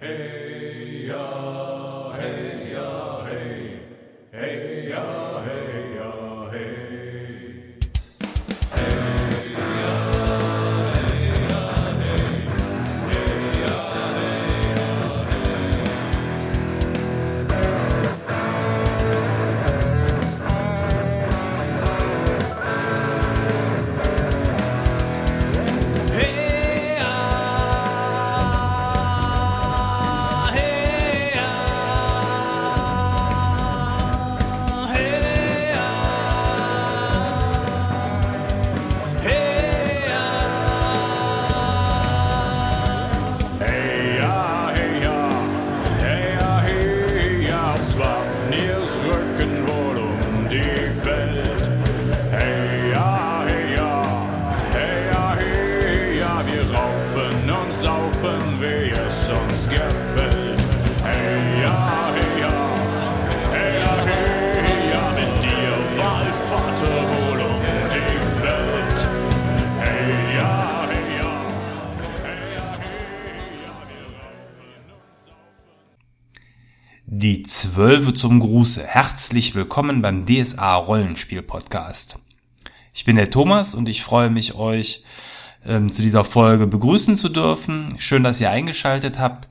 Hey ja, hey ja, hey, hey ja, hey ja, hey. Die Zwölfe zum Gruße. Herzlich willkommen beim DSA Rollenspiel Podcast. Ich bin der Thomas und ich freue mich, euch ähm, zu dieser Folge begrüßen zu dürfen. Schön, dass ihr eingeschaltet habt.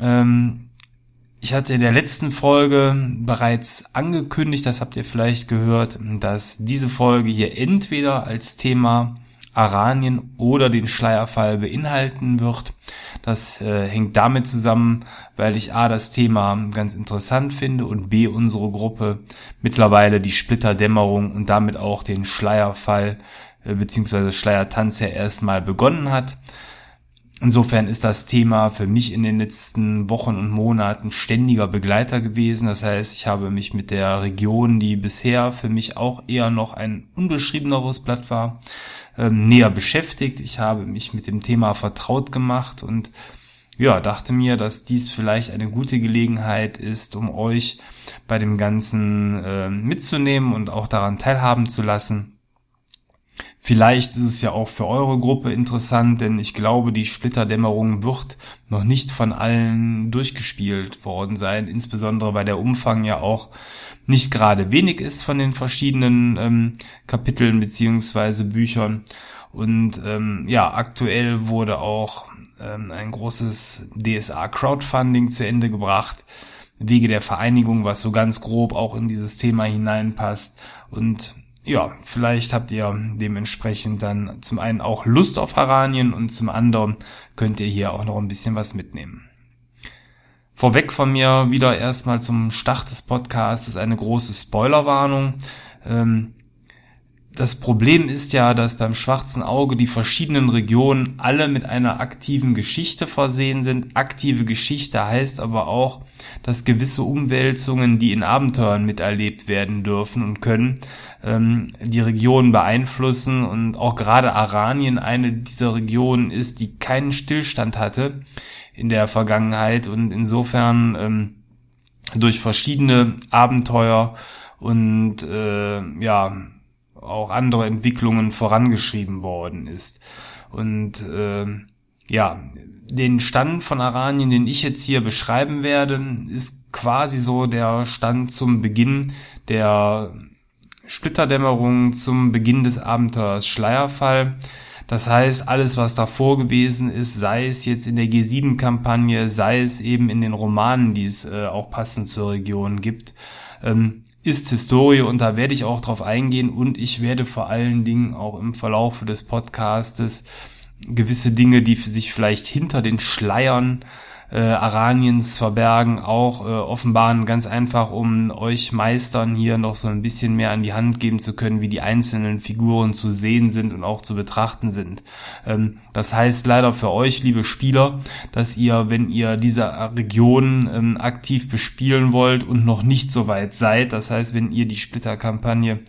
Ähm, ich hatte in der letzten Folge bereits angekündigt, das habt ihr vielleicht gehört, dass diese Folge hier entweder als Thema Aranien oder den Schleierfall beinhalten wird. Das äh, hängt damit zusammen, weil ich A das Thema ganz interessant finde und B unsere Gruppe mittlerweile die Splitterdämmerung und damit auch den Schleierfall äh, bzw. Schleiertanz ja erstmal begonnen hat. Insofern ist das Thema für mich in den letzten Wochen und Monaten ständiger Begleiter gewesen. Das heißt, ich habe mich mit der Region, die bisher für mich auch eher noch ein unbeschriebeneres Blatt war, ähm, näher beschäftigt. Ich habe mich mit dem Thema vertraut gemacht und ja, dachte mir, dass dies vielleicht eine gute Gelegenheit ist, um euch bei dem Ganzen äh, mitzunehmen und auch daran teilhaben zu lassen. Vielleicht ist es ja auch für eure Gruppe interessant, denn ich glaube, die Splitterdämmerung wird noch nicht von allen durchgespielt worden sein, insbesondere weil der Umfang ja auch nicht gerade wenig ist von den verschiedenen ähm, Kapiteln beziehungsweise Büchern. Und ähm, ja, aktuell wurde auch ähm, ein großes DSA Crowdfunding zu Ende gebracht. Wege der Vereinigung, was so ganz grob auch in dieses Thema hineinpasst. Und ja, vielleicht habt ihr dementsprechend dann zum einen auch Lust auf Haranien und zum anderen könnt ihr hier auch noch ein bisschen was mitnehmen. Vorweg von mir wieder erstmal zum Start des Podcasts eine große Spoilerwarnung. Ähm, das Problem ist ja, dass beim schwarzen Auge die verschiedenen Regionen alle mit einer aktiven Geschichte versehen sind. Aktive Geschichte heißt aber auch, dass gewisse Umwälzungen, die in Abenteuern miterlebt werden dürfen und können, ähm, die Region beeinflussen und auch gerade Aranien eine dieser Regionen ist, die keinen Stillstand hatte in der Vergangenheit und insofern ähm, durch verschiedene Abenteuer und äh, ja auch andere Entwicklungen vorangeschrieben worden ist. Und äh, ja, den Stand von Aranien, den ich jetzt hier beschreiben werde, ist quasi so der Stand zum Beginn der Splitterdämmerung, zum Beginn des Abenteuers Schleierfall. Das heißt, alles, was davor gewesen ist, sei es jetzt in der G7-Kampagne, sei es eben in den Romanen, die es äh, auch passend zur Region gibt, ähm, ist Historie und da werde ich auch drauf eingehen und ich werde vor allen Dingen auch im Verlaufe des Podcastes gewisse Dinge, die sich vielleicht hinter den Schleiern äh, Araniens verbergen, auch äh, offenbaren, ganz einfach, um euch Meistern hier noch so ein bisschen mehr an die Hand geben zu können, wie die einzelnen Figuren zu sehen sind und auch zu betrachten sind. Ähm, das heißt leider für euch, liebe Spieler, dass ihr, wenn ihr diese Region ähm, aktiv bespielen wollt und noch nicht so weit seid, das heißt, wenn ihr die Splitterkampagne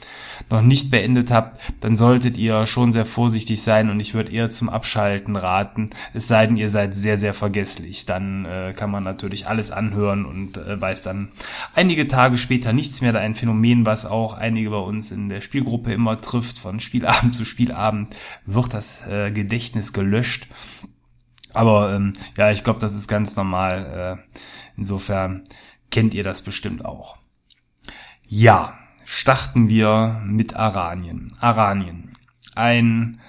noch nicht beendet habt, dann solltet ihr schon sehr vorsichtig sein und ich würde eher zum Abschalten raten, es sei denn, ihr seid sehr, sehr vergesslich. Dann äh, kann man natürlich alles anhören und äh, weiß dann einige Tage später nichts mehr. Da ein Phänomen, was auch einige bei uns in der Spielgruppe immer trifft, von Spielabend zu Spielabend wird das äh, Gedächtnis gelöscht. Aber ähm, ja, ich glaube, das ist ganz normal. Äh, insofern kennt ihr das bestimmt auch. Ja, starten wir mit Aranien. Aranien. Ein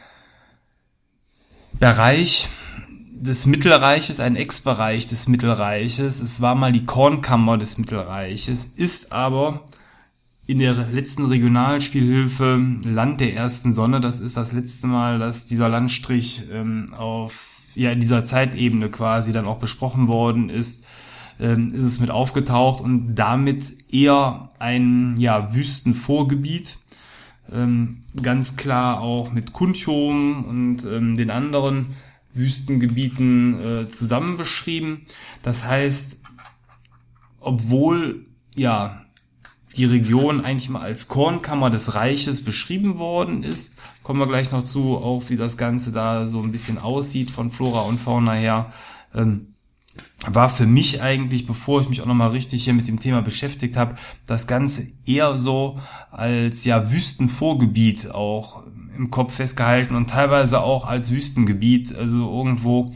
Bereich des Mittelreiches, ein Ex-Bereich des Mittelreiches. Es war mal die Kornkammer des Mittelreiches, ist aber in der letzten Regionalspielhilfe Land der ersten Sonne, das ist das letzte Mal, dass dieser Landstrich ähm, auf ja in dieser Zeitebene quasi dann auch besprochen worden ist, ähm, ist es mit aufgetaucht und damit eher ein ja Wüstenvorgebiet, ähm, ganz klar auch mit Kunchom und ähm, den anderen Wüstengebieten äh, zusammen beschrieben. Das heißt, obwohl ja die Region eigentlich mal als Kornkammer des Reiches beschrieben worden ist. Kommen wir gleich noch zu, auch wie das Ganze da so ein bisschen aussieht von Flora und Fauna her. Ähm, war für mich eigentlich, bevor ich mich auch nochmal richtig hier mit dem Thema beschäftigt habe, das Ganze eher so als ja Wüstenvorgebiet auch im Kopf festgehalten und teilweise auch als Wüstengebiet. Also irgendwo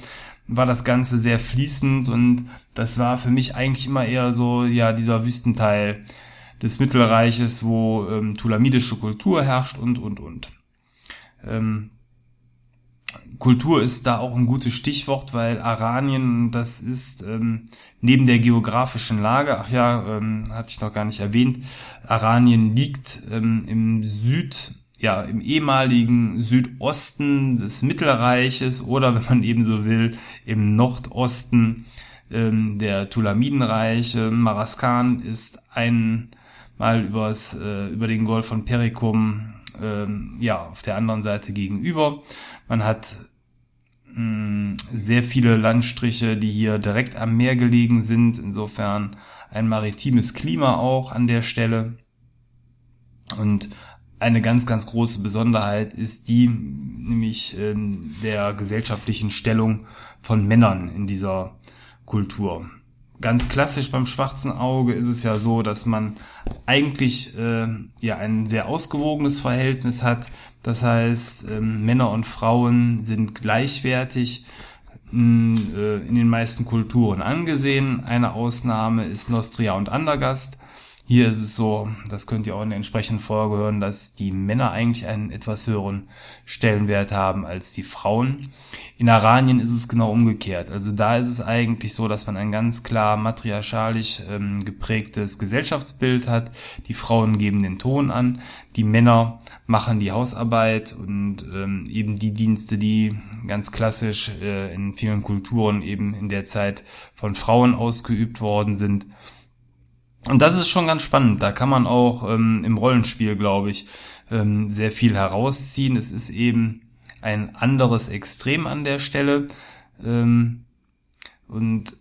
war das Ganze sehr fließend und das war für mich eigentlich immer eher so, ja, dieser Wüstenteil des Mittelreiches, wo ähm, tulamidische Kultur herrscht und, und, und. Ähm, Kultur ist da auch ein gutes Stichwort, weil Aranien, das ist ähm, neben der geografischen Lage, ach ja, ähm, hatte ich noch gar nicht erwähnt, Aranien liegt ähm, im Süd, ja, im ehemaligen Südosten des Mittelreiches oder wenn man eben so will, im Nordosten ähm, der Tulamidenreiche. Maraskan ist ein mal übers, äh, über den Golf von Perikum, ähm, ja, auf der anderen Seite gegenüber. Man hat mh, mm, sehr viele Landstriche, die hier direkt am Meer gelegen sind. Insofern ein maritimes Klima auch an der Stelle. Und eine ganz, ganz große Besonderheit ist die, nämlich ähm, der gesellschaftlichen Stellung von Männern in dieser Kultur ganz klassisch beim schwarzen Auge ist es ja so, dass man eigentlich äh, ja ein sehr ausgewogenes Verhältnis hat. Das heißt, äh, Männer und Frauen sind gleichwertig in, äh, in den meisten Kulturen angesehen. Eine Ausnahme ist Nostria und Andergast. Hier ist es so, das könnt ihr auch in der entsprechenden Folge hören, dass die Männer eigentlich einen etwas höheren Stellenwert haben als die Frauen. In Aranien ist es genau umgekehrt. Also da ist es eigentlich so, dass man ein ganz klar matriarchalisch ähm, geprägtes Gesellschaftsbild hat. Die Frauen geben den Ton an, die Männer machen die Hausarbeit und ähm, eben die Dienste, die ganz klassisch äh, in vielen Kulturen eben in der Zeit von Frauen ausgeübt worden sind. Und das ist schon ganz spannend. Da kann man auch ähm, im Rollenspiel, glaube ich, ähm, sehr viel herausziehen. Es ist eben ein anderes Extrem an der Stelle. Ähm, und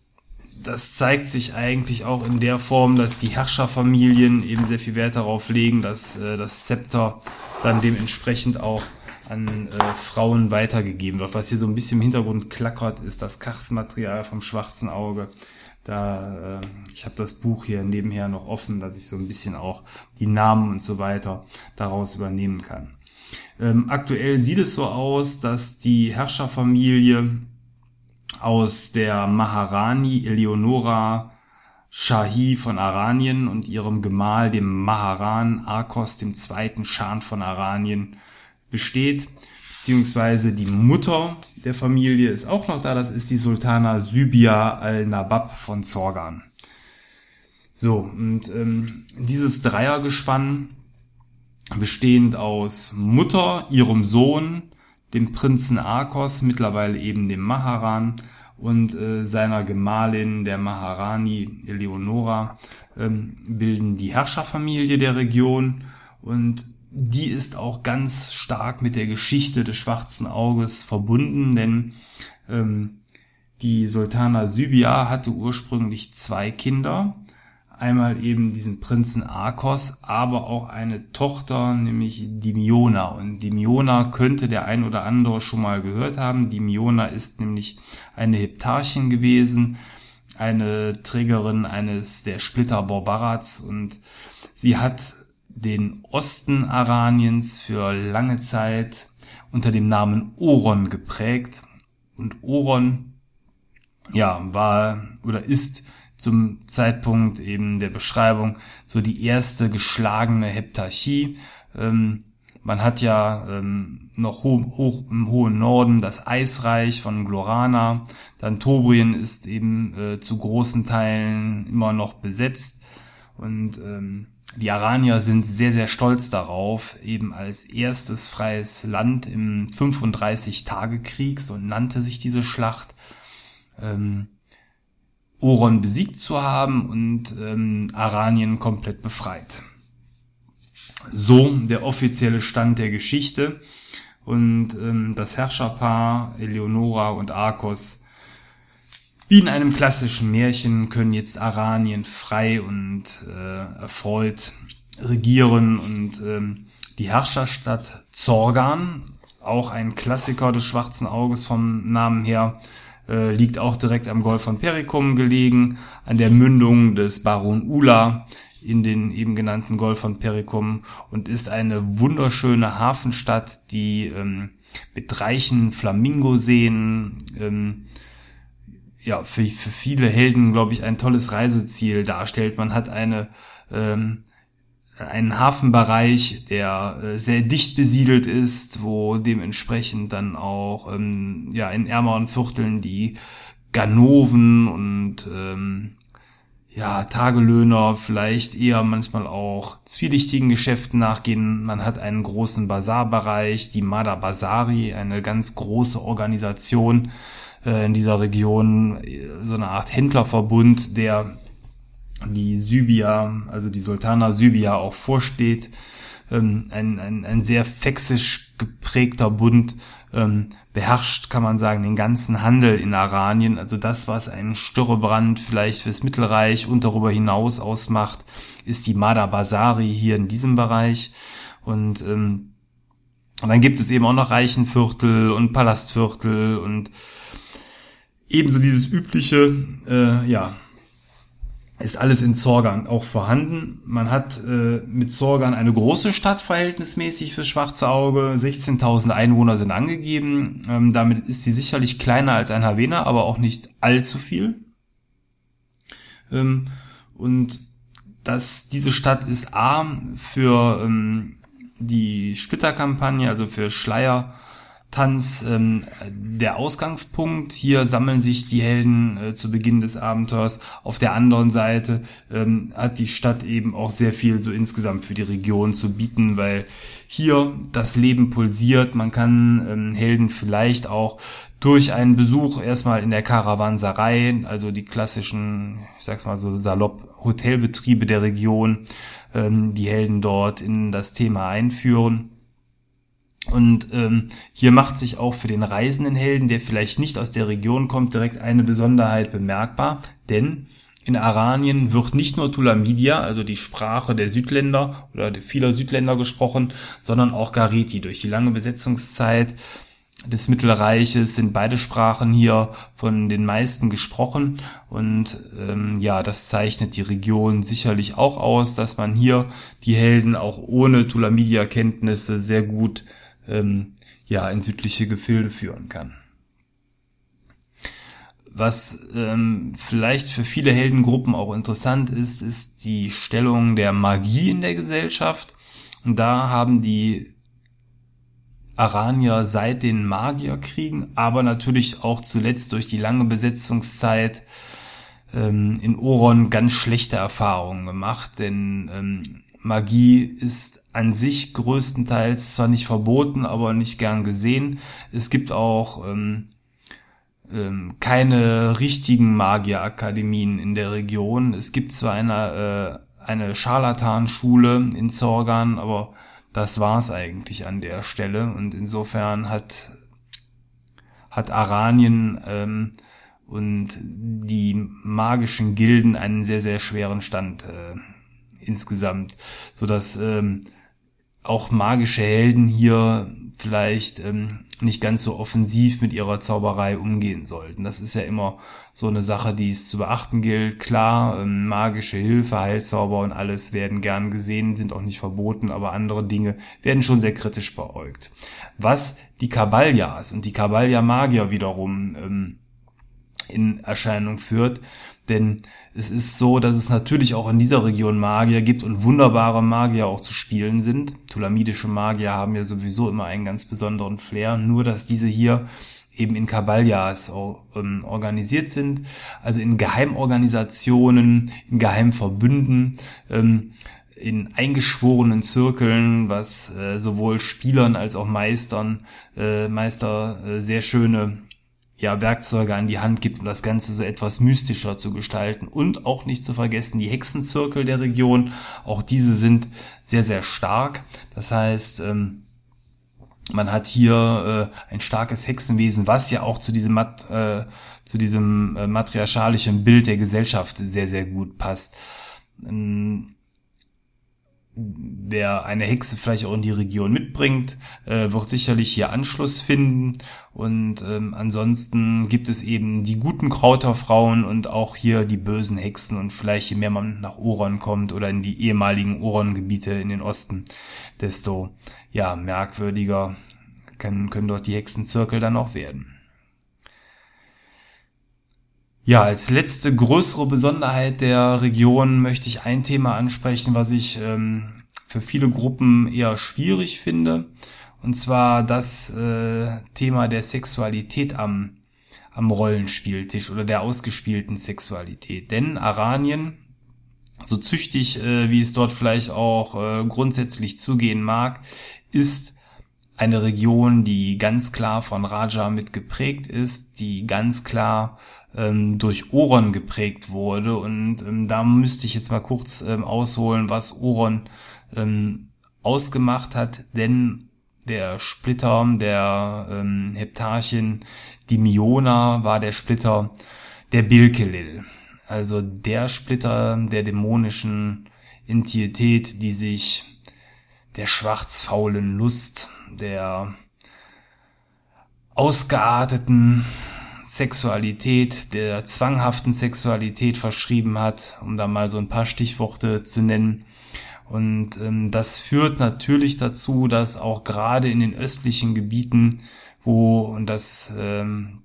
das zeigt sich eigentlich auch in der Form, dass die Herrscherfamilien eben sehr viel Wert darauf legen, dass äh, das Zepter dann dementsprechend auch an äh, Frauen weitergegeben wird. Was hier so ein bisschen im Hintergrund klackert, ist das Kartenmaterial vom schwarzen Auge. Da, äh, ich habe das Buch hier nebenher noch offen, dass ich so ein bisschen auch die Namen und so weiter daraus übernehmen kann. Ähm, aktuell sieht es so aus, dass die Herrscherfamilie aus der Maharani Eleonora Shahi von Aranien und ihrem Gemahl, dem Maharan Arkos II. Schan von Aranien, besteht beziehungsweise die Mutter der Familie ist auch noch da, das ist die Sultana Sybia al-Nabab von Zorgan. So, und ähm, dieses Dreiergespann, bestehend aus Mutter, ihrem Sohn, dem Prinzen Arkos, mittlerweile eben dem Maharan, und äh, seiner Gemahlin, der Maharani Eleonora, ähm, bilden die Herrscherfamilie der Region und die ist auch ganz stark mit der Geschichte des schwarzen Auges verbunden, denn ähm, die Sultana Sybia hatte ursprünglich zwei Kinder. Einmal eben diesen Prinzen Arkos, aber auch eine Tochter, nämlich Dimiona. Und Dimiona könnte der ein oder andere schon mal gehört haben. Dimiona ist nämlich eine Heptarchin gewesen, eine Trägerin eines der Splitter Borbarats und sie hat den Osten Araniens für lange Zeit unter dem Namen Oron geprägt. Und Oron ja, war oder ist zum Zeitpunkt eben der Beschreibung so die erste geschlagene Heptarchie. Ähm, man hat ja ähm, noch hoch, hoch im hohen Norden das Eisreich von Glorana. Dann Tobrien ist eben äh, zu großen Teilen immer noch besetzt. Und ähm, die Aranier sind sehr, sehr stolz darauf, eben als erstes freies Land im 35-Tage-Krieg, so nannte sich diese Schlacht, ähm, Oron besiegt zu haben und ähm, Aranien komplett befreit. So der offizielle Stand der Geschichte. Und ähm, das Herrscherpaar Eleonora und Arcos, wie in einem klassischen Märchen, können jetzt Aranien frei und äh, erfreut regieren. Und ähm, die Herrscherstadt Zorgan, auch ein Klassiker des Schwarzen Auges vom Namen her, äh, liegt auch direkt am Golf von Perikum gelegen, an der Mündung des Baron Ula in den eben genannten Golf von Perikum und ist eine wunderschöne Hafenstadt, die ähm, mit reichen Flamingoseen ähm, ja für, für viele Helden glaube ich ein tolles Reiseziel darstellt. Man hat eine ähm, einen Hafenbereich, der äh, sehr dicht besiedelt ist, wo dementsprechend dann auch ähm, ja in ärmeren Vierteln die Ganoven und ähm, ja, Tagelöhner vielleicht eher manchmal auch zwielichtigen Geschäften nachgehen. Man hat einen großen Bazarbereich, die Mada Bazari, eine ganz große Organisation äh, in dieser Region, so eine Art Händlerverbund, der die Sybia, also die Sultana Sybia auch vorsteht. Ähm, ein, ein, ein sehr fexisch geprägter Bund, ähm, beherrscht, kann man sagen, den ganzen Handel in Aranien. Also das, was einen Störrebrand vielleicht fürs Mittelreich und darüber hinaus ausmacht, ist die Mada Basari hier in diesem Bereich. Und, ähm, dann gibt es eben auch noch Reichenviertel und Palastviertel und ebenso dieses übliche, äh, ja, ist alles in Zorgan auch vorhanden. Man hat äh, mit Zorgan eine große Stadt verhältnismäßig fürs schwarze Auge. 16.000 Einwohner sind angegeben. Ähm, damit ist sie sicherlich kleiner als ein Havena, aber auch nicht allzu viel. Ähm, und das, diese Stadt ist A für ähm, die Splitterkampagne, also für Schleier Tanz ähm, der Ausgangspunkt. Hier sammeln sich die Helden äh, zu Beginn des Abenteuers. Auf der anderen Seite ähm, hat die Stadt eben auch sehr viel so insgesamt für die Region zu bieten, weil hier das Leben pulsiert. Man kann ähm, Helden vielleicht auch durch einen Besuch erstmal in der Karawanserei, also die klassischen, ich sag's mal so salopp, Hotelbetriebe der Region, ähm, die Helden dort in das Thema einführen und ähm, hier macht sich auch für den reisenden Helden, der vielleicht nicht aus der Region kommt, direkt eine Besonderheit bemerkbar, denn in Aranien wird nicht nur Tulamidia, also die Sprache der Südländer oder vieler Südländer gesprochen, sondern auch Gariti. Durch die lange Besetzungszeit des Mittelreiches sind beide Sprachen hier von den meisten gesprochen und ähm, ja, das zeichnet die Region sicherlich auch aus, dass man hier die Helden auch ohne Tulamidia-Kenntnisse sehr gut ähm, ja in südliche Gefilde führen kann. Was ähm, vielleicht für viele Heldengruppen auch interessant ist, ist die Stellung der Magie in der Gesellschaft. Und da haben die Aranier seit den Magierkriegen, aber natürlich auch zuletzt durch die lange Besetzungszeit ähm, in Oron ganz schlechte Erfahrungen gemacht, denn ähm, Magie ist an sich größtenteils zwar nicht verboten, aber nicht gern gesehen. Es gibt auch ähm, ähm, keine richtigen Magierakademien in der Region. Es gibt zwar eine, äh, eine Scharlatanschule in Zorgan, aber das war's eigentlich an der Stelle. Und insofern hat, hat Aranien ähm, und die magischen Gilden einen sehr, sehr schweren Stand äh, insgesamt, so dass ähm, auch magische Helden hier vielleicht ähm, nicht ganz so offensiv mit ihrer Zauberei umgehen sollten. Das ist ja immer so eine Sache, die es zu beachten gilt. Klar, ähm, magische Hilfe, Heilzauber und alles werden gern gesehen, sind auch nicht verboten, aber andere Dinge werden schon sehr kritisch beäugt. Was die Kabaljas und die Kabalja-Magier wiederum ähm, in Erscheinung führt. Denn es ist so, dass es natürlich auch in dieser Region Magier gibt und wunderbare Magier auch zu spielen sind. Tulamidische Magier haben ja sowieso immer einen ganz besonderen Flair, nur dass diese hier eben in Kabaljas ähm, organisiert sind, also in Geheimorganisationen, in Geheimverbünden, ähm, in eingeschworenen Zirkeln, was äh, sowohl Spielern als auch Meistern, äh, Meister äh, sehr schöne ja, Werkzeuge an die Hand gibt, um das Ganze so etwas mystischer zu gestalten. Und auch nicht zu vergessen, die Hexenzirkel der Region, auch diese sind sehr, sehr stark. Das heißt, ähm, man hat hier äh, ein starkes Hexenwesen, was ja auch zu diesem, Mat äh, zu diesem äh, matriarchalischen Bild der Gesellschaft sehr, sehr gut passt. Ähm, wer eine Hexe vielleicht auch in die Region mitbringt, äh, wird sicherlich hier Anschluss finden. Und ähm, ansonsten gibt es eben die guten Krauterfrauen und auch hier die bösen Hexen. Und vielleicht je mehr man nach Oron kommt oder in die ehemaligen Oron-Gebiete in den Osten, desto ja merkwürdiger können, können dort die Hexenzirkel dann auch werden. Ja, als letzte größere Besonderheit der Region möchte ich ein Thema ansprechen, was ich ähm, für viele Gruppen eher schwierig finde. Und zwar das äh, Thema der Sexualität am, am Rollenspieltisch oder der ausgespielten Sexualität. Denn Aranien, so züchtig äh, wie es dort vielleicht auch äh, grundsätzlich zugehen mag, ist eine Region, die ganz klar von Raja mit geprägt ist, die ganz klar ähm, durch Oron geprägt wurde. Und ähm, da müsste ich jetzt mal kurz ähm, ausholen, was Oron ähm, ausgemacht hat, denn der Splitter der ähm, Heptarchin, die Miona, war der Splitter der Bilkelil. Also der Splitter der dämonischen Entität, die sich der schwarzfaulen Lust, der ausgearteten Sexualität, der zwanghaften Sexualität verschrieben hat, um da mal so ein paar Stichworte zu nennen. Und ähm, das führt natürlich dazu, dass auch gerade in den östlichen Gebieten, wo, und das ähm,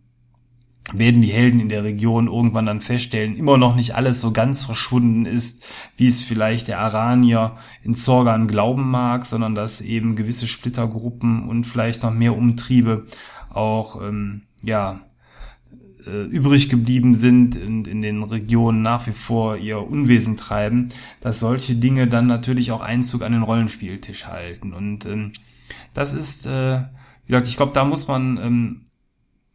werden die Helden in der Region irgendwann dann feststellen, immer noch nicht alles so ganz verschwunden ist, wie es vielleicht der Aranier in Zorgan glauben mag, sondern dass eben gewisse Splittergruppen und vielleicht noch mehr Umtriebe auch ähm, ja äh, übrig geblieben sind und in den Regionen nach wie vor ihr Unwesen treiben, dass solche Dinge dann natürlich auch Einzug an den Rollenspieltisch halten. Und ähm, das ist, äh, wie gesagt, ich glaube, da muss man ähm,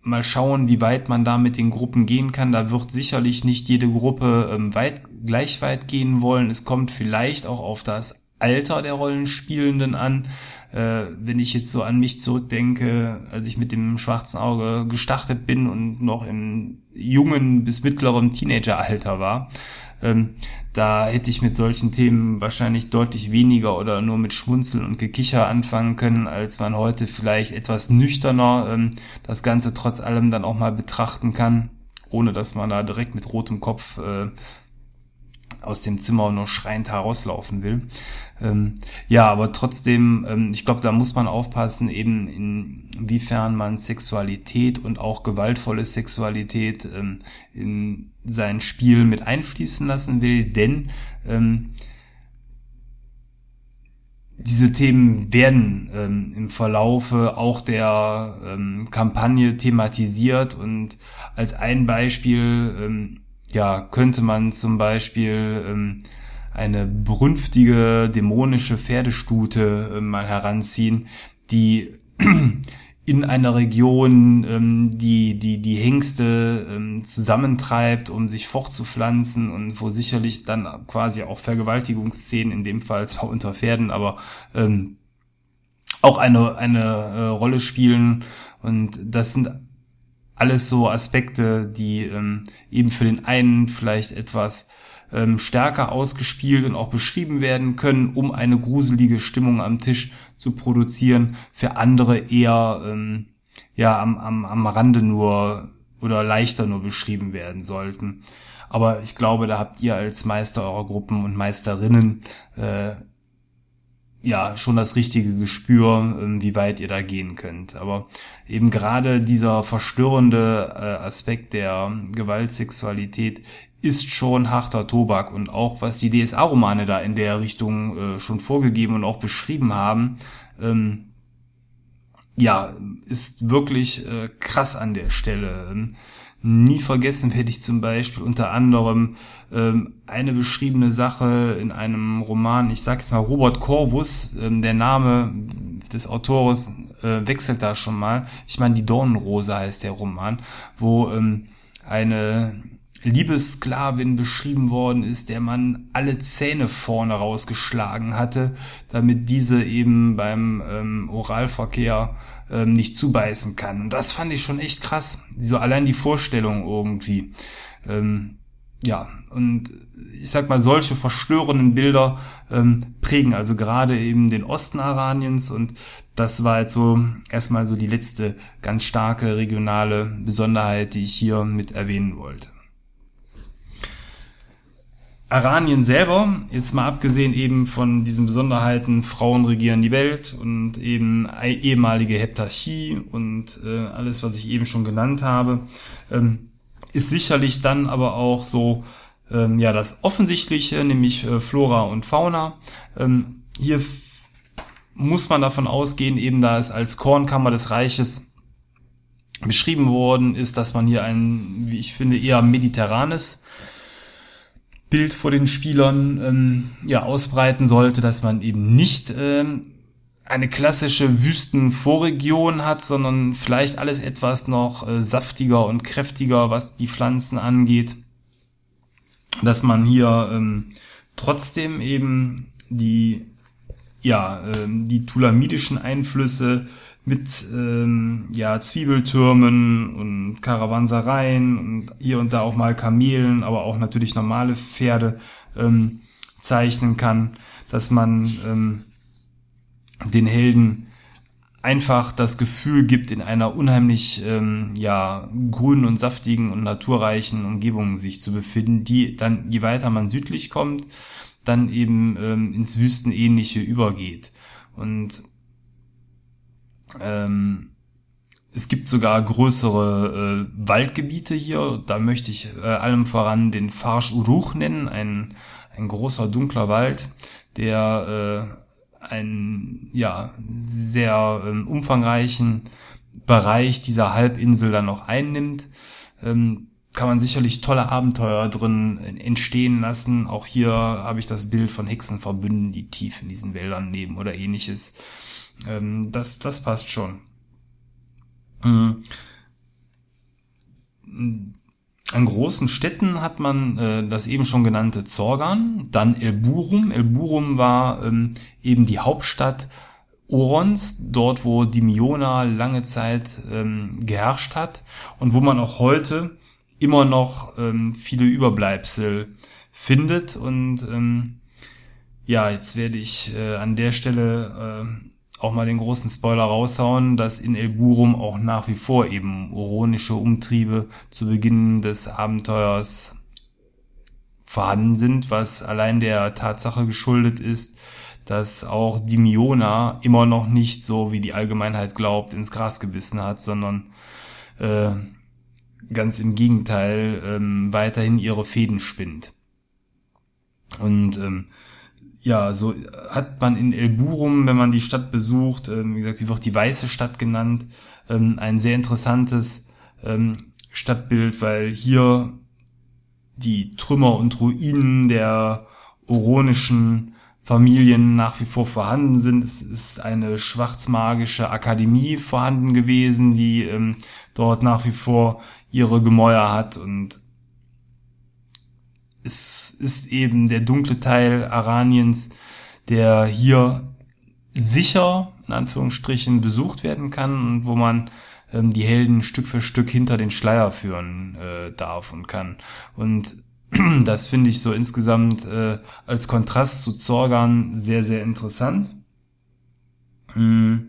mal schauen, wie weit man da mit den Gruppen gehen kann. Da wird sicherlich nicht jede Gruppe ähm, weit, gleich weit gehen wollen. Es kommt vielleicht auch auf das Alter der Rollenspielenden an. Äh, wenn ich jetzt so an mich zurückdenke, als ich mit dem schwarzen Auge gestartet bin und noch im jungen bis mittleren Teenageralter war, ähm, da hätte ich mit solchen Themen wahrscheinlich deutlich weniger oder nur mit Schmunzeln und Gekicher anfangen können, als man heute vielleicht etwas nüchterner ähm, das Ganze trotz allem dann auch mal betrachten kann, ohne dass man da direkt mit rotem Kopf äh, aus dem Zimmer nur schreiend herauslaufen will. Ähm, ja, aber trotzdem, ähm, ich glaube, da muss man aufpassen, eben inwiefern man Sexualität und auch gewaltvolle Sexualität ähm, in sein Spiel mit einfließen lassen will, denn ähm, diese Themen werden ähm, im Verlaufe auch der ähm, Kampagne thematisiert und als ein Beispiel ähm, ja, könnte man zum Beispiel ähm, eine brünftige dämonische Pferdestute äh, mal heranziehen, die in einer Region ähm, die, die, die Hengste ähm, zusammentreibt, um sich fortzupflanzen und wo sicherlich dann quasi auch Vergewaltigungsszenen, in dem Fall zwar unter Pferden, aber ähm, auch eine, eine äh, Rolle spielen. Und das sind alles so Aspekte, die ähm, eben für den einen vielleicht etwas ähm, stärker ausgespielt und auch beschrieben werden können, um eine gruselige Stimmung am Tisch zu produzieren, für andere eher ähm, ja am, am, am Rande nur oder leichter nur beschrieben werden sollten. Aber ich glaube, da habt ihr als Meister eurer Gruppen und Meisterinnen äh, ja schon das richtige Gespür, ähm, wie weit ihr da gehen könnt. Aber eben gerade dieser verstörende äh, Aspekt der Gewaltsexualität ist schon harter Tobak und auch was die DSA-Romane da in der Richtung äh, schon vorgegeben und auch beschrieben haben, ähm, ja, ist wirklich äh, krass an der Stelle. Nie vergessen werde ich zum Beispiel unter anderem ähm, eine beschriebene Sache in einem Roman, ich sage jetzt mal Robert Corvus, ähm, der Name des Autors äh, wechselt da schon mal. Ich meine, die Dornenrose heißt der Roman, wo ähm, eine Liebessklavin beschrieben worden ist, der man alle Zähne vorne rausgeschlagen hatte, damit diese eben beim ähm, Oralverkehr ähm, nicht zubeißen kann. Und das fand ich schon echt krass. So allein die Vorstellung irgendwie. Ähm, ja, und ich sag mal, solche verstörenden Bilder ähm, prägen also gerade eben den Osten Araniens und das war jetzt so erstmal so die letzte ganz starke regionale Besonderheit, die ich hier mit erwähnen wollte. Aranien selber, jetzt mal abgesehen eben von diesen Besonderheiten, Frauen regieren die Welt und eben ehemalige Heptarchie und äh, alles, was ich eben schon genannt habe, ähm, ist sicherlich dann aber auch so ähm, ja das Offensichtliche, nämlich äh, Flora und Fauna. Ähm, hier muss man davon ausgehen, eben da es als Kornkammer des Reiches beschrieben worden ist, dass man hier ein, wie ich finde, eher mediterranes Bild vor den Spielern ähm, ja ausbreiten sollte, dass man eben nicht ähm, eine klassische Wüstenvorregion hat, sondern vielleicht alles etwas noch äh, saftiger und kräftiger, was die Pflanzen angeht. Dass man hier ähm, trotzdem eben die ja ähm, die tulamidischen Einflüsse mit ähm, ja, Zwiebeltürmen und Karawansereien und hier und da auch mal Kamelen, aber auch natürlich normale Pferde ähm, zeichnen kann, dass man ähm, den Helden einfach das Gefühl gibt, in einer unheimlich ähm, ja grünen und saftigen und naturreichen Umgebung sich zu befinden, die dann je weiter man südlich kommt, dann eben ähm, ins Wüstenähnliche übergeht. Und ähm, es gibt sogar größere äh, Waldgebiete hier. Da möchte ich äh, allem voran den Farsch Uruch nennen, ein, ein großer dunkler Wald, der äh, einen ja sehr ähm, umfangreichen Bereich dieser Halbinsel dann noch einnimmt. Ähm, kann man sicherlich tolle Abenteuer drin entstehen lassen. Auch hier habe ich das Bild von Hexenverbünden, die tief in diesen Wäldern leben oder ähnliches. Ähm, das, das passt schon. Mhm. An großen Städten hat man äh, das eben schon genannte Zorgan, dann Elburum. Elburum war ähm, eben die Hauptstadt Orons, dort wo Dimiona lange Zeit ähm, geherrscht hat und wo man auch heute immer noch ähm, viele Überbleibsel findet. Und ähm, ja, jetzt werde ich äh, an der Stelle äh, auch mal den großen Spoiler raushauen, dass in El Burum auch nach wie vor eben oronische Umtriebe zu Beginn des Abenteuers vorhanden sind, was allein der Tatsache geschuldet ist, dass auch die Miona immer noch nicht so, wie die Allgemeinheit glaubt, ins Gras gebissen hat, sondern äh, ganz im Gegenteil ähm, weiterhin ihre Fäden spinnt. Und ähm, ja, so hat man in El Burum, wenn man die Stadt besucht, ähm, wie gesagt, sie wird die weiße Stadt genannt, ähm, ein sehr interessantes ähm, Stadtbild, weil hier die Trümmer und Ruinen der oronischen Familien nach wie vor vorhanden sind. Es ist eine schwarzmagische Akademie vorhanden gewesen, die ähm, dort nach wie vor ihre Gemäuer hat und es ist eben der dunkle Teil Araniens, der hier sicher, in Anführungsstrichen, besucht werden kann und wo man ähm, die Helden Stück für Stück hinter den Schleier führen äh, darf und kann. Und das finde ich so insgesamt äh, als Kontrast zu Zorgan sehr, sehr interessant. Hm.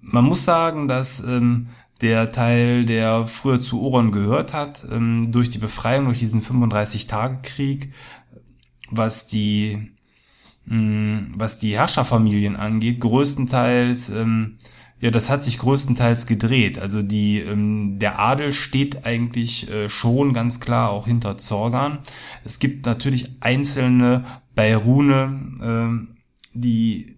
Man muss sagen, dass ähm, der Teil, der früher zu Oron gehört hat, ähm, durch die Befreiung, durch diesen 35-Tage-Krieg, was die mh, was die Herrscherfamilien angeht, größtenteils ähm, ja, das hat sich größtenteils gedreht. Also die, ähm, der Adel steht eigentlich äh, schon ganz klar auch hinter Zorgan. Es gibt natürlich einzelne Beirune, die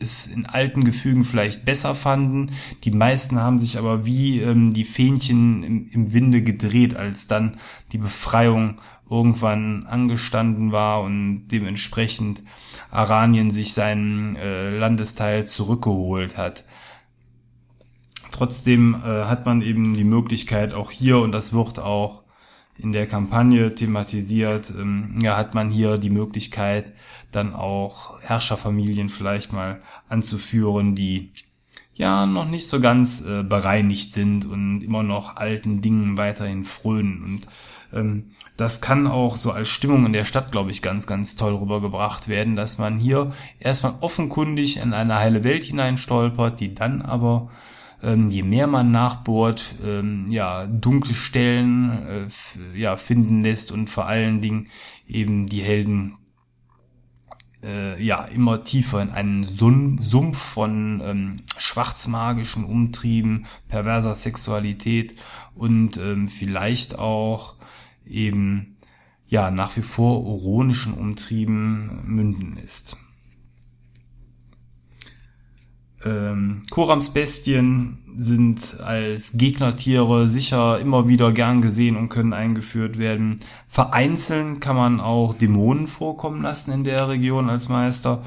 es in alten Gefügen vielleicht besser fanden. Die meisten haben sich aber wie ähm, die Fähnchen im, im Winde gedreht, als dann die Befreiung irgendwann angestanden war und dementsprechend Aranien sich seinen äh, Landesteil zurückgeholt hat. Trotzdem äh, hat man eben die Möglichkeit auch hier, und das wird auch in der Kampagne thematisiert, ähm, ja, hat man hier die Möglichkeit, dann auch Herrscherfamilien vielleicht mal anzuführen, die ja noch nicht so ganz äh, bereinigt sind und immer noch alten Dingen weiterhin frönen. Und ähm, das kann auch so als Stimmung in der Stadt, glaube ich, ganz, ganz toll rübergebracht werden, dass man hier erstmal offenkundig in eine heile Welt hineinstolpert, die dann aber ähm, je mehr man nachbohrt, ähm, ja, dunkle Stellen äh, ja, finden lässt und vor allen Dingen eben die Helden äh, ja immer tiefer in einen Sumpf von ähm, schwarzmagischen Umtrieben, perverser Sexualität und ähm, vielleicht auch eben ja nach wie vor ironischen Umtrieben münden ist. Ähm, Korams Bestien sind als Gegnertiere sicher immer wieder gern gesehen und können eingeführt werden. Vereinzelt kann man auch Dämonen vorkommen lassen in der Region als Meister,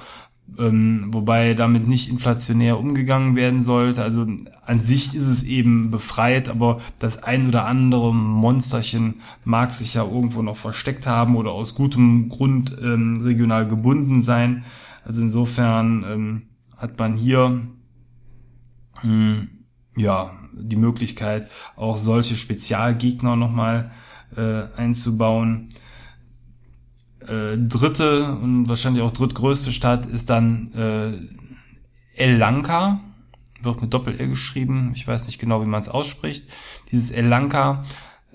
ähm, wobei damit nicht inflationär umgegangen werden sollte. Also an sich ist es eben befreit, aber das ein oder andere Monsterchen mag sich ja irgendwo noch versteckt haben oder aus gutem Grund ähm, regional gebunden sein. Also insofern ähm, hat man hier mh, hm, ja die Möglichkeit, auch solche Spezialgegner nochmal äh, einzubauen. Äh, dritte und wahrscheinlich auch drittgrößte Stadt ist dann äh, El Lanka, wird mit Doppel-L geschrieben, ich weiß nicht genau, wie man es ausspricht. Dieses El Lanka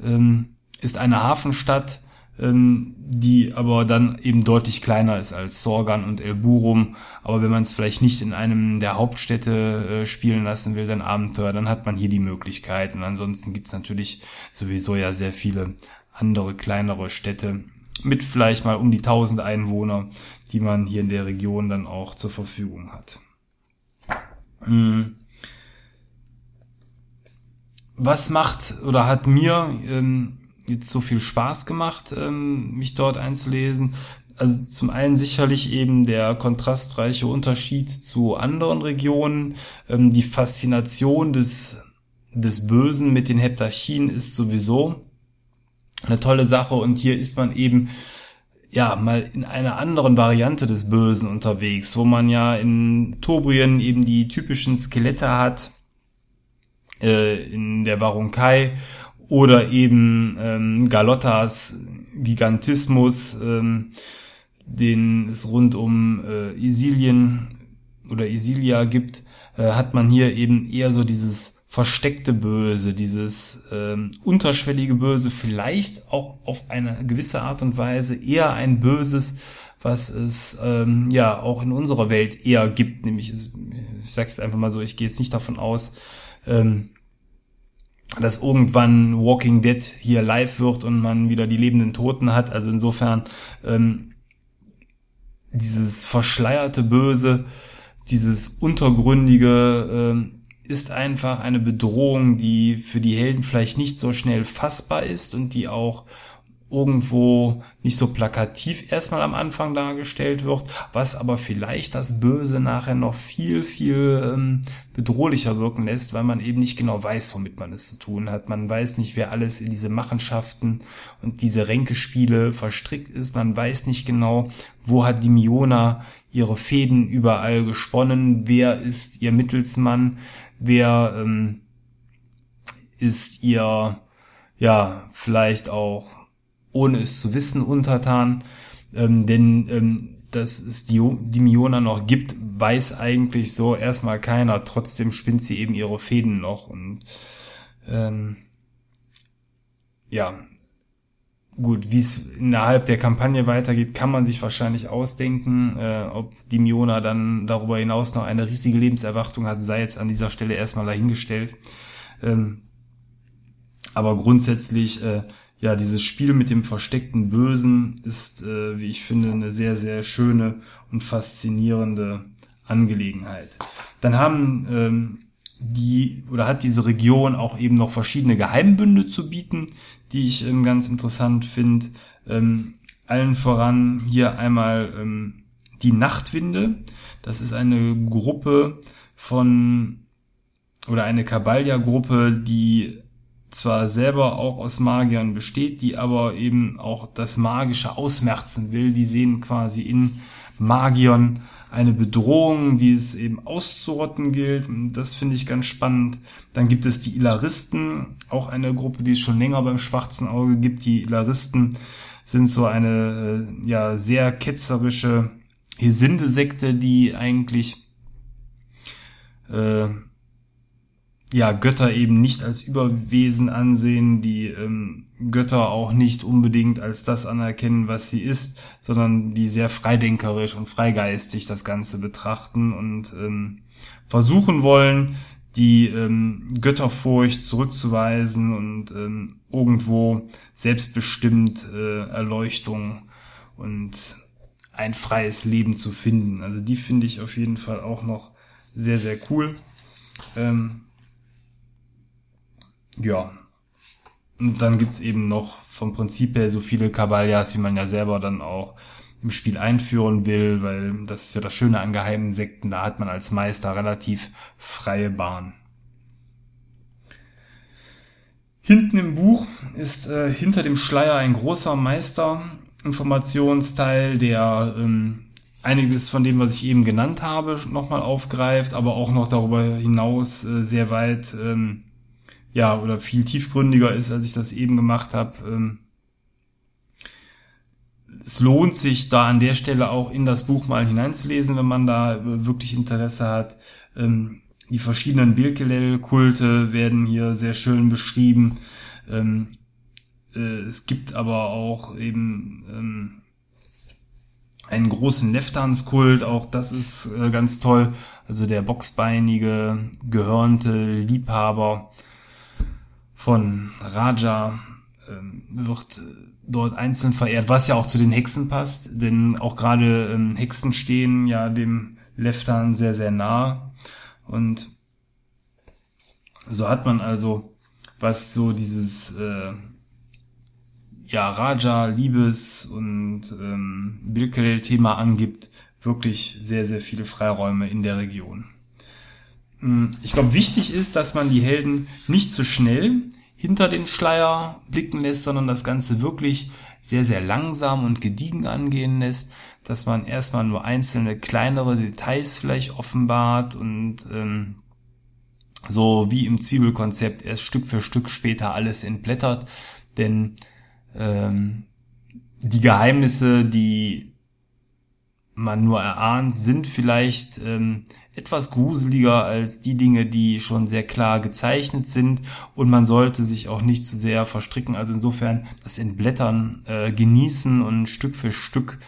ähm, ist eine Hafenstadt, ähm, die aber dann eben deutlich kleiner ist als Sorgan und El Burum. Aber wenn man es vielleicht nicht in einem der Hauptstädte äh, spielen lassen will, sein Abenteuer, dann hat man hier die Möglichkeit. Und ansonsten gibt's natürlich sowieso ja sehr viele andere kleinere Städte mit vielleicht mal um die 1000 Einwohner, die man hier in der Region dann auch zur Verfügung hat. Hm. Was macht oder hat mir ähm, jetzt so viel Spaß gemacht, ähm, mich dort einzulesen. Also zum einen sicherlich eben der kontrastreiche Unterschied zu anderen Regionen. Ähm, die Faszination des, des Bösen mit den Heptarchien ist sowieso eine tolle Sache und hier ist man eben ja, mal in einer anderen Variante des Bösen unterwegs, wo man ja in Tobrien eben die typischen Skelette hat, äh, in der Varunkai oder eben ähm, Galottas Gigantismus, ähm, den es rund um äh, Isilien oder Isilia gibt, äh, hat man hier eben eher so dieses versteckte Böse, dieses ähm, unterschwellige Böse, vielleicht auch auf eine gewisse Art und Weise eher ein Böses, was es ähm, ja auch in unserer Welt eher gibt, nämlich ich sag's einfach mal so, ich gehe jetzt nicht davon aus, ähm, dass irgendwann Walking Dead hier live wird und man wieder die lebenden Toten hat. Also insofern ähm, dieses verschleierte Böse, dieses untergründige äh, ist einfach eine Bedrohung, die für die Helden vielleicht nicht so schnell fassbar ist und die auch irgendwo nicht so plakativ erstmal am Anfang dargestellt wird, was aber vielleicht das Böse nachher noch viel, viel ähm, bedrohlicher wirken lässt, weil man eben nicht genau weiß, womit man es zu tun hat. Man weiß nicht, wer alles in diese Machenschaften und diese Ränkespiele verstrickt ist. Man weiß nicht genau, wo hat die Miona ihre Fäden überall gesponnen, wer ist ihr Mittelsmann, wer ähm, ist ihr ja, vielleicht auch ohne es zu wissen, untertan. Ähm, denn ähm, dass es die, Miona noch gibt, weiß eigentlich so erstmal keiner. Trotzdem spinnt sie eben ihre Fäden noch. Und ähm, ja, gut, wie es innerhalb der Kampagne weitergeht, kann man sich wahrscheinlich ausdenken. Äh, ob die Miona dann darüber hinaus noch eine riesige Lebenserwartung hat, sei jetzt an dieser Stelle erstmal dahingestellt. Ähm, aber grundsätzlich, äh, ja, dieses Spiel mit dem versteckten Bösen ist, äh, wie ich finde, eine sehr, sehr schöne und faszinierende Angelegenheit. Dann haben ähm, die oder hat diese Region auch eben noch verschiedene Geheimbünde zu bieten, die ich ähm, ganz interessant finde. Ähm, allen voran hier einmal ähm, die Nachtwinde. Das ist eine Gruppe von oder eine Kabalja-Gruppe, die zwar selber auch aus Magiern besteht, die aber eben auch das Magische ausmerzen will. Die sehen quasi in Magiern eine Bedrohung, die es eben auszurotten gilt. Das finde ich ganz spannend. Dann gibt es die Ilaristen, auch eine Gruppe, die es schon länger beim Schwarzen Auge gibt. Die Ilaristen sind so eine äh, ja sehr ketzerische Hesinde-Sekte, die eigentlich äh, ja, Götter eben nicht als Überwesen ansehen, die ähm, Götter auch nicht unbedingt als das anerkennen, was sie ist, sondern die sehr freidenkerisch und freigeistig das Ganze betrachten und ähm, versuchen wollen, die ähm, Götterfurcht zurückzuweisen und ähm, irgendwo selbstbestimmt äh, Erleuchtung und ein freies Leben zu finden. Also die finde ich auf jeden Fall auch noch sehr, sehr cool. Ähm, ja. Und dann gibt's eben noch vom Prinzip her so viele Kabaljas, wie man ja selber dann auch im Spiel einführen will, weil das ist ja das Schöne an geheimen Sekten, da hat man als Meister relativ freie Bahn. Hinten im Buch ist äh, hinter dem Schleier ein großer Meister-Informationsteil, der ähm, einiges von dem, was ich eben genannt habe, nochmal aufgreift, aber auch noch darüber hinaus äh, sehr weit ähm, ja, oder viel tiefgründiger ist, als ich das eben gemacht habe. Ähm, es lohnt sich da an der Stelle auch in das Buch mal hineinzulesen, wenn man da wirklich Interesse hat. Ähm, die verschiedenen Bilkelel-Kulte werden hier sehr schön beschrieben. Ähm, äh, es gibt aber auch eben einen großen Neftans-Kult, auch das ist äh, ganz toll. Also der boxbeinige, gehörnte Liebhaber von Raja ähm, wird dort einzeln verehrt, was ja auch zu den Hexen passt, denn auch gerade ähm, Hexen stehen ja dem Leftan sehr, sehr nah. Und so hat man also, was so dieses äh, ja, Raja, Liebes und ähm, Bilkelel-Thema angibt, wirklich sehr, sehr viele Freiräume in der Region. Hm, ich glaube, wichtig ist, dass man die Helden nicht zu schnell hinter den Schleier blicken lässt, sondern das Ganze wirklich sehr, sehr langsam und gediegen angehen lässt, dass man erstmal nur einzelne kleinere Details vielleicht offenbart und ähm, so wie im Zwiebelkonzept erst Stück für Stück später alles entblättert, denn ähm, die Geheimnisse, die man nur erahnt, sind vielleicht ähm, etwas gruseliger als die Dinge, die schon sehr klar gezeichnet sind und man sollte sich auch nicht zu sehr verstricken. Also insofern das Entblättern äh, genießen und Stück für Stück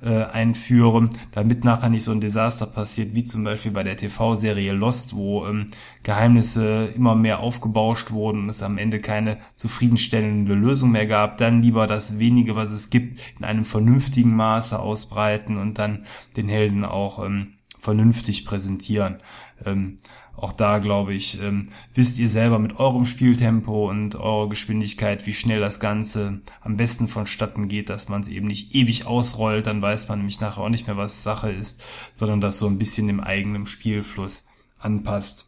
äh, einführen, damit nachher nicht so ein Desaster passiert, wie zum Beispiel bei der TV-Serie Lost, wo ähm, Geheimnisse immer mehr aufgebauscht wurden und es am Ende keine zufriedenstellende Lösung mehr gab. Dann lieber das wenige, was es gibt, in einem vernünftigen Maße ausbreiten und dann den Helden auch ähm, vernünftig präsentieren. Ähm, auch da glaube ich, ähm, wisst ihr selber mit eurem Spieltempo und eurer Geschwindigkeit, wie schnell das Ganze am besten vonstatten geht, dass man es eben nicht ewig ausrollt, dann weiß man nämlich nachher auch nicht mehr, was Sache ist, sondern das so ein bisschen dem eigenen Spielfluss anpasst.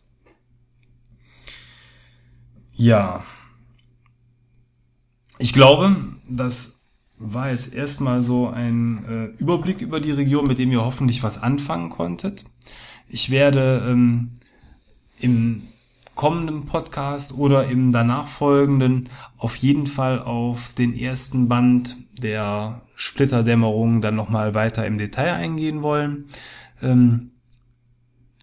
Ja. Ich glaube, das war jetzt erstmal so ein äh, Überblick über die Region, mit dem ihr hoffentlich was anfangen konntet. Ich werde ähm, im kommenden Podcast oder im danach folgenden auf jeden Fall auf den ersten Band der Splitterdämmerung dann nochmal weiter im Detail eingehen wollen. Ähm,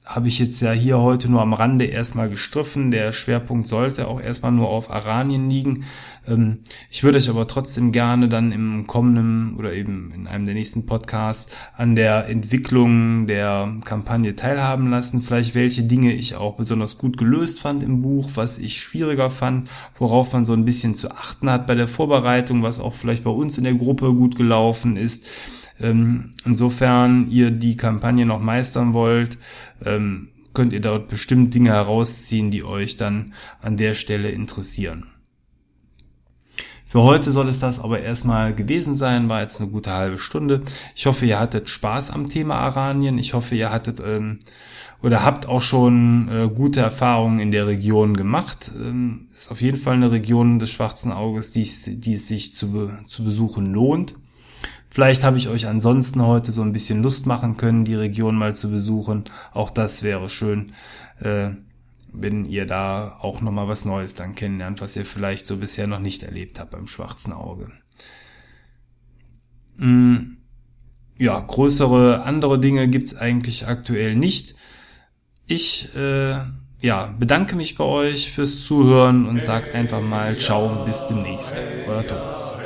habe ich jetzt ja hier heute nur am Rande erstmal gestriffen. Der Schwerpunkt sollte auch erstmal nur auf Aranien liegen. Ähm, ich würde euch aber trotzdem gerne dann im kommenden oder eben in einem der nächsten Podcasts an der Entwicklung der Kampagne teilhaben lassen. Vielleicht welche Dinge ich auch besonders gut gelöst fand im Buch, was ich schwieriger fand, worauf man so ein bisschen zu achten hat bei der Vorbereitung, was auch vielleicht bei uns in der Gruppe gut gelaufen ist. Ähm, insofern ihr die Kampagne noch meistern wollt, ähm, könnt ihr dort bestimmt Dinge herausziehen, die euch dann an der Stelle interessieren. Für heute soll es das aber erstmal gewesen sein, war jetzt eine gute halbe Stunde. Ich hoffe, ihr hattet Spaß am Thema Aranien. Ich hoffe, ihr hattet ähm, oder habt auch schon äh, gute Erfahrungen in der Region gemacht. Ähm, ist auf jeden Fall eine Region des Schwarzen Auges, die, die es sich zu, zu besuchen lohnt. Vielleicht habe ich euch ansonsten heute so ein bisschen Lust machen können, die Region mal zu besuchen. Auch das wäre schön, äh, wenn ihr da auch nochmal was Neues dann kennenlernt, was ihr vielleicht so bisher noch nicht erlebt habt beim schwarzen Auge. Mm, ja, größere andere Dinge gibt's eigentlich aktuell nicht. Ich äh, ja, bedanke mich bei euch fürs Zuhören und sag einfach mal Ciao, bis demnächst. Euer Thomas.